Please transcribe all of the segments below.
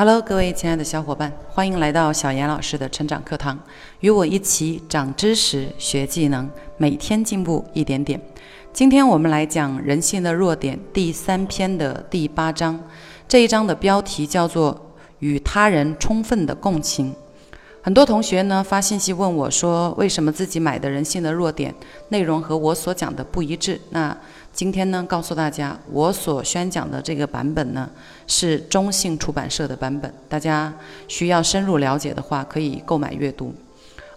Hello，各位亲爱的小伙伴，欢迎来到小严老师的成长课堂，与我一起长知识、学技能，每天进步一点点。今天我们来讲人性的弱点第三篇的第八章，这一章的标题叫做“与他人充分的共情”。很多同学呢发信息问我说，为什么自己买的人性的弱点内容和我所讲的不一致？那今天呢，告诉大家，我所宣讲的这个版本呢，是中信出版社的版本。大家需要深入了解的话，可以购买阅读。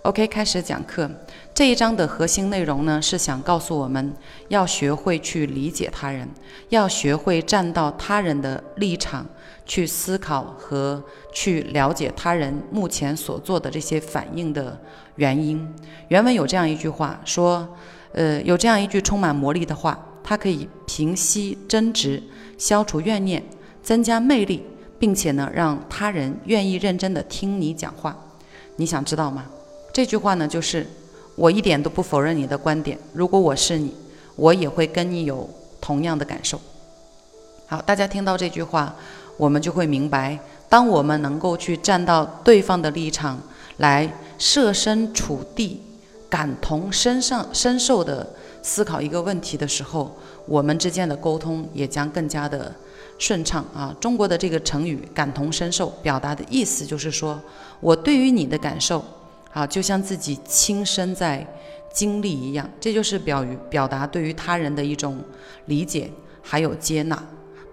OK，开始讲课。这一章的核心内容呢，是想告诉我们要学会去理解他人，要学会站到他人的立场去思考和去了解他人目前所做的这些反应的原因。原文有这样一句话说，呃，有这样一句充满魔力的话，它可以平息争执，消除怨念，增加魅力，并且呢，让他人愿意认真的听你讲话。你想知道吗？这句话呢，就是我一点都不否认你的观点。如果我是你，我也会跟你有同样的感受。好，大家听到这句话，我们就会明白，当我们能够去站到对方的立场来设身处地、感同身上身受的思考一个问题的时候，我们之间的沟通也将更加的顺畅啊。中国的这个成语“感同身受”表达的意思就是说，我对于你的感受。啊，就像自己亲身在经历一样，这就是表于表达对于他人的一种理解还有接纳。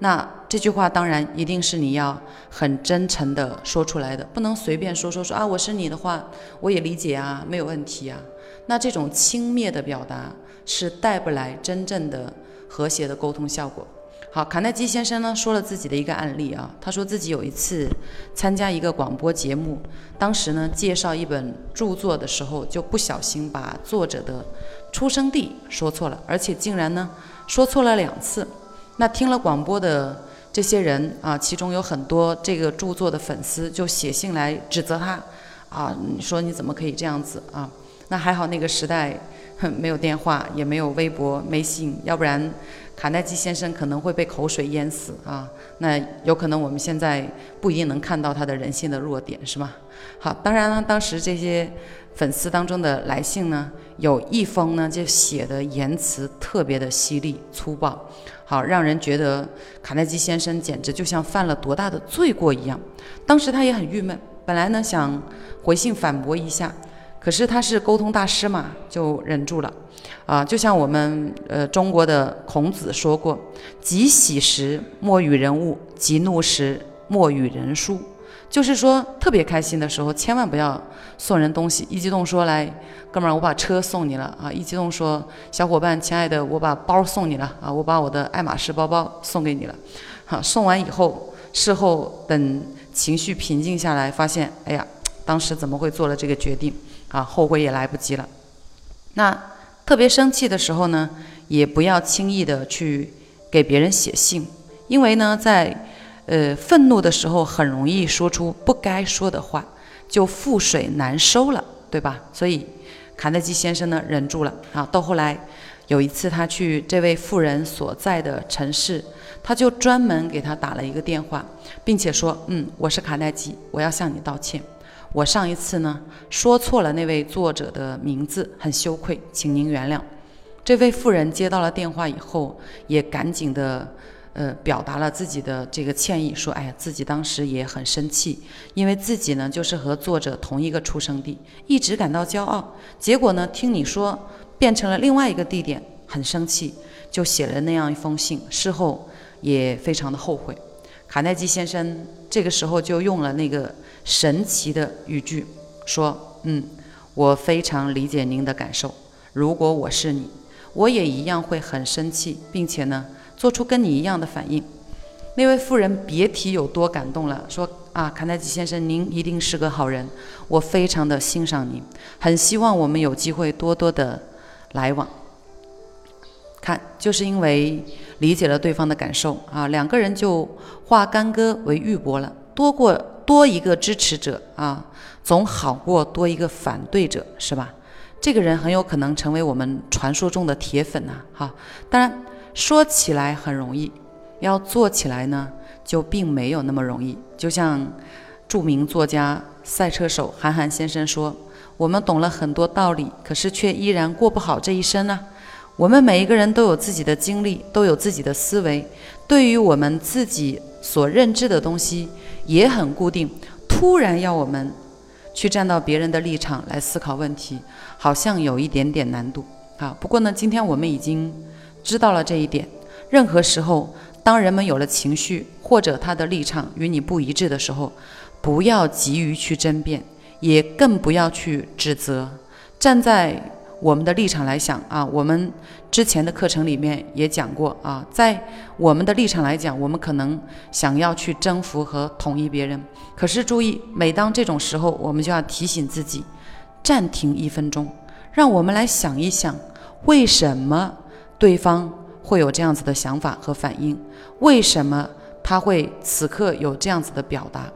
那这句话当然一定是你要很真诚的说出来的，不能随便说说说啊，我是你的话，我也理解啊，没有问题啊。那这种轻蔑的表达是带不来真正的和谐的沟通效果。好，卡耐基先生呢说了自己的一个案例啊，他说自己有一次参加一个广播节目，当时呢介绍一本著作的时候，就不小心把作者的出生地说错了，而且竟然呢说错了两次。那听了广播的这些人啊，其中有很多这个著作的粉丝就写信来指责他，啊，你说你怎么可以这样子啊？那还好那个时代没有电话，也没有微博、微信，要不然。卡耐基先生可能会被口水淹死啊！那有可能我们现在不一定能看到他的人性的弱点，是吗？好，当然了，当时这些粉丝当中的来信呢，有一封呢就写的言辞特别的犀利粗暴，好，让人觉得卡耐基先生简直就像犯了多大的罪过一样。当时他也很郁闷，本来呢想回信反驳一下。可是他是沟通大师嘛，就忍住了，啊，就像我们呃中国的孔子说过：“极喜时莫与人恶，极怒时莫与人书。”就是说，特别开心的时候，千万不要送人东西。一激动说：“来，哥们儿，我把车送你了啊！”一激动说：“小伙伴，亲爱的，我把包送你了啊！我把我的爱马仕包包送给你了。”好，送完以后，事后等情绪平静下来，发现，哎呀，当时怎么会做了这个决定？啊，后悔也来不及了。那特别生气的时候呢，也不要轻易的去给别人写信，因为呢，在呃愤怒的时候，很容易说出不该说的话，就覆水难收了，对吧？所以卡耐基先生呢，忍住了。啊，到后来有一次他去这位富人所在的城市，他就专门给他打了一个电话，并且说：“嗯，我是卡耐基，我要向你道歉。”我上一次呢说错了那位作者的名字，很羞愧，请您原谅。这位妇人接到了电话以后，也赶紧的呃表达了自己的这个歉意，说：“哎呀，自己当时也很生气，因为自己呢就是和作者同一个出生地，一直感到骄傲。结果呢听你说变成了另外一个地点，很生气，就写了那样一封信。事后也非常的后悔。”卡耐基先生这个时候就用了那个。神奇的语句说：“嗯，我非常理解您的感受。如果我是你，我也一样会很生气，并且呢，做出跟你一样的反应。”那位妇人别提有多感动了，说：“啊，卡耐基先生，您一定是个好人，我非常的欣赏您，很希望我们有机会多多的来往。”就是因为理解了对方的感受啊，两个人就化干戈为玉帛了，多过。多一个支持者啊，总好过多一个反对者，是吧？这个人很有可能成为我们传说中的铁粉呐。哈，当然说起来很容易，要做起来呢，就并没有那么容易。就像著名作家、赛车手韩寒先生说：“我们懂了很多道理，可是却依然过不好这一生呢。”我们每一个人都有自己的经历，都有自己的思维，对于我们自己所认知的东西也很固定。突然要我们去站到别人的立场来思考问题，好像有一点点难度啊。不过呢，今天我们已经知道了这一点。任何时候，当人们有了情绪或者他的立场与你不一致的时候，不要急于去争辩，也更不要去指责，站在。我们的立场来想啊，我们之前的课程里面也讲过啊，在我们的立场来讲，我们可能想要去征服和统一别人，可是注意，每当这种时候，我们就要提醒自己，暂停一分钟，让我们来想一想，为什么对方会有这样子的想法和反应，为什么他会此刻有这样子的表达？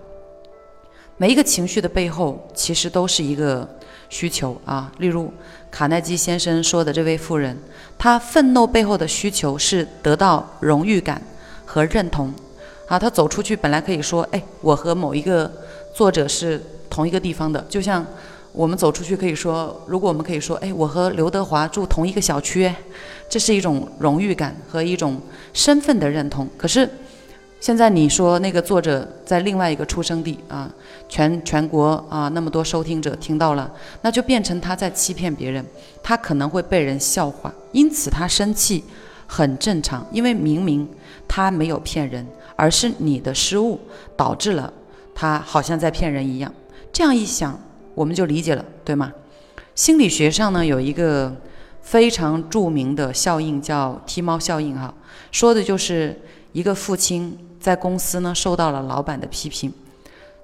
每一个情绪的背后，其实都是一个需求啊。例如，卡耐基先生说的这位妇人，她愤怒背后的需求是得到荣誉感和认同。啊，她走出去本来可以说：“哎，我和某一个作者是同一个地方的。”就像我们走出去可以说，如果我们可以说：“哎，我和刘德华住同一个小区。”这是一种荣誉感和一种身份的认同。可是。现在你说那个作者在另外一个出生地啊，全全国啊那么多收听者听到了，那就变成他在欺骗别人，他可能会被人笑话，因此他生气很正常，因为明明他没有骗人，而是你的失误导致了他好像在骗人一样。这样一想，我们就理解了，对吗？心理学上呢有一个非常著名的效应叫踢猫效应，哈，说的就是一个父亲。在公司呢，受到了老板的批评，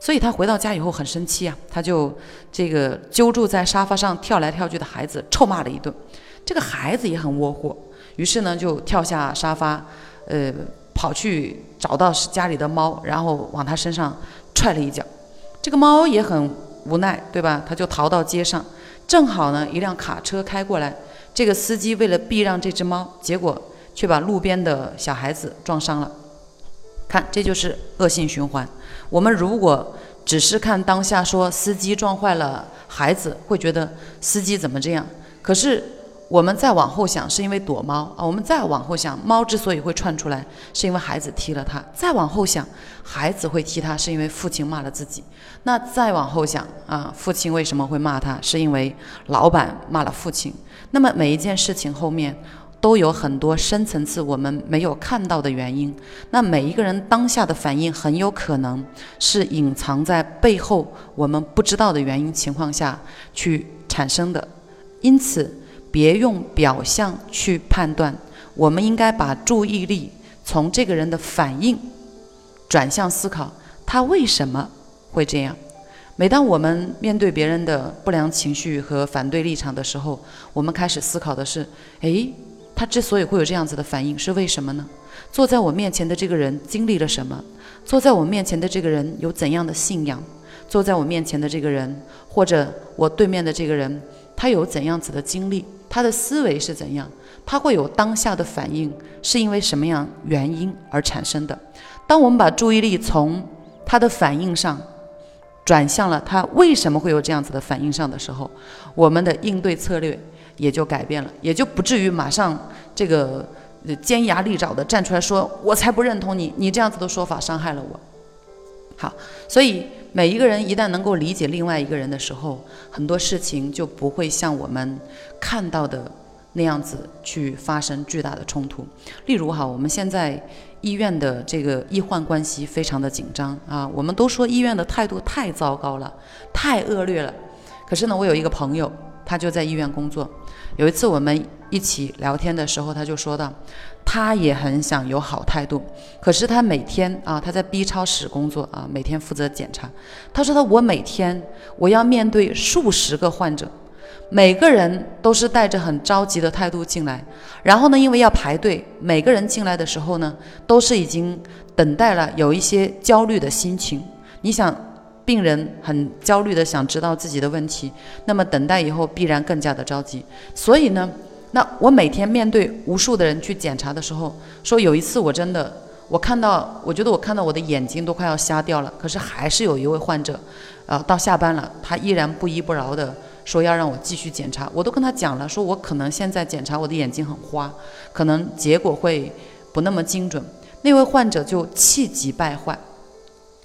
所以他回到家以后很生气啊，他就这个揪住在沙发上跳来跳去的孩子臭骂了一顿。这个孩子也很窝火，于是呢就跳下沙发，呃，跑去找到家里的猫，然后往他身上踹了一脚。这个猫也很无奈，对吧？他就逃到街上，正好呢一辆卡车开过来，这个司机为了避让这只猫，结果却把路边的小孩子撞伤了。看，这就是恶性循环。我们如果只是看当下，说司机撞坏了孩子，会觉得司机怎么这样？可是我们再往后想，是因为躲猫啊。我们再往后想，猫之所以会窜出来，是因为孩子踢了它。再往后想，孩子会踢他，是因为父亲骂了自己。那再往后想啊，父亲为什么会骂他？是因为老板骂了父亲。那么每一件事情后面。都有很多深层次我们没有看到的原因。那每一个人当下的反应很有可能是隐藏在背后我们不知道的原因情况下去产生的。因此，别用表象去判断，我们应该把注意力从这个人的反应转向思考，他为什么会这样。每当我们面对别人的不良情绪和反对立场的时候，我们开始思考的是：诶。他之所以会有这样子的反应，是为什么呢？坐在我面前的这个人经历了什么？坐在我面前的这个人有怎样的信仰？坐在我面前的这个人，或者我对面的这个人，他有怎样子的经历？他的思维是怎样？他会有当下的反应，是因为什么样原因而产生的？当我们把注意力从他的反应上转向了他为什么会有这样子的反应上的时候，我们的应对策略。也就改变了，也就不至于马上这个尖牙利爪的站出来说：“我才不认同你，你这样子的说法伤害了我。”好，所以每一个人一旦能够理解另外一个人的时候，很多事情就不会像我们看到的那样子去发生巨大的冲突。例如哈，我们现在医院的这个医患关系非常的紧张啊，我们都说医院的态度太糟糕了，太恶劣了。可是呢，我有一个朋友。他就在医院工作。有一次我们一起聊天的时候，他就说到，他也很想有好态度，可是他每天啊，他在 B 超室工作啊，每天负责检查。他说他我每天我要面对数十个患者，每个人都是带着很着急的态度进来，然后呢，因为要排队，每个人进来的时候呢，都是已经等待了，有一些焦虑的心情。你想。病人很焦虑的想知道自己的问题，那么等待以后必然更加的着急。所以呢，那我每天面对无数的人去检查的时候，说有一次我真的我看到，我觉得我看到我的眼睛都快要瞎掉了，可是还是有一位患者，呃，到下班了，他依然不依不饶的说要让我继续检查。我都跟他讲了，说我可能现在检查我的眼睛很花，可能结果会不那么精准。那位患者就气急败坏，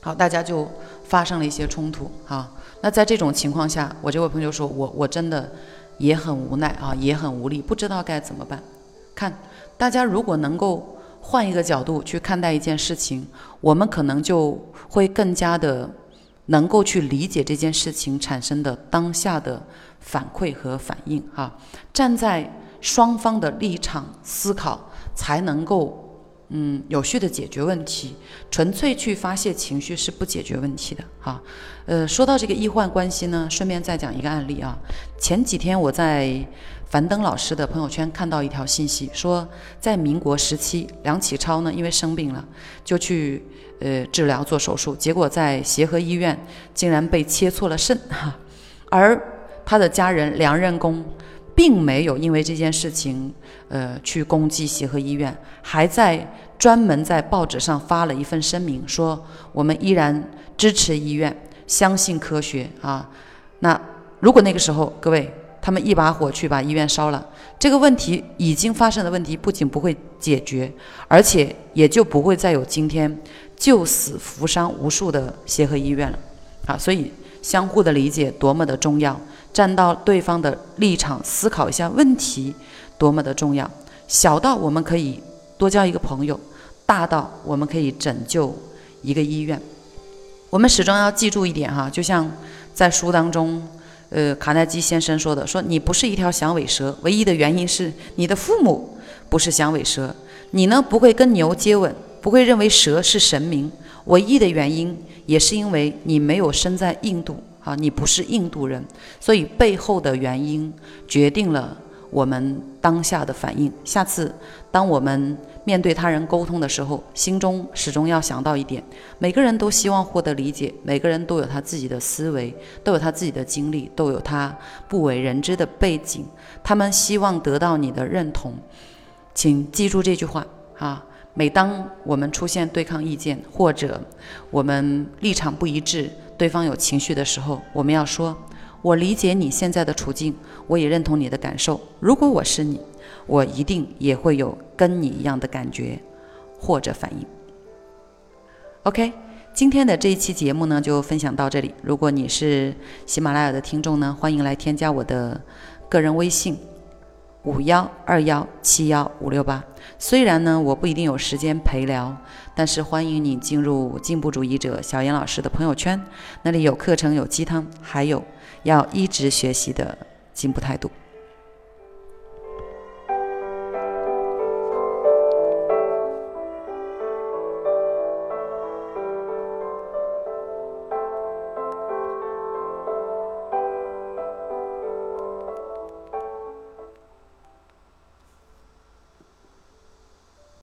好，大家就发生了一些冲突。哈，那在这种情况下，我这位朋友说我我真的也很无奈啊，也很无力，不知道该怎么办。看，大家如果能够。换一个角度去看待一件事情，我们可能就会更加的能够去理解这件事情产生的当下的反馈和反应。哈，站在双方的立场思考，才能够嗯有序的解决问题。纯粹去发泄情绪是不解决问题的。哈，呃，说到这个医患关系呢，顺便再讲一个案例啊。前几天我在。樊登老师的朋友圈看到一条信息，说在民国时期，梁启超呢因为生病了，就去呃治疗做手术，结果在协和医院竟然被切错了肾哈，而他的家人梁任公并没有因为这件事情呃去攻击协和医院，还在专门在报纸上发了一份声明，说我们依然支持医院，相信科学啊。那如果那个时候各位。他们一把火去把医院烧了，这个问题已经发生的问题不仅不会解决，而且也就不会再有今天救死扶伤无数的协和医院了。啊，所以相互的理解多么的重要，站到对方的立场思考一下问题多么的重要。小到我们可以多交一个朋友，大到我们可以拯救一个医院。我们始终要记住一点哈，就像在书当中。呃，卡耐基先生说的，说你不是一条响尾蛇，唯一的原因是你的父母不是响尾蛇。你呢，不会跟牛接吻，不会认为蛇是神明，唯一的原因也是因为你没有生在印度啊，你不是印度人，所以背后的原因决定了。我们当下的反应，下次当我们面对他人沟通的时候，心中始终要想到一点：每个人都希望获得理解，每个人都有他自己的思维，都有他自己的经历，都有他不为人知的背景。他们希望得到你的认同，请记住这句话啊！每当我们出现对抗意见，或者我们立场不一致，对方有情绪的时候，我们要说。我理解你现在的处境，我也认同你的感受。如果我是你，我一定也会有跟你一样的感觉或者反应。OK，今天的这一期节目呢，就分享到这里。如果你是喜马拉雅的听众呢，欢迎来添加我的个人微信五幺二幺七幺五六八。虽然呢，我不一定有时间陪聊，但是欢迎你进入进步主义者小严老师的朋友圈，那里有课程，有鸡汤，还有。要一直学习的进步态度。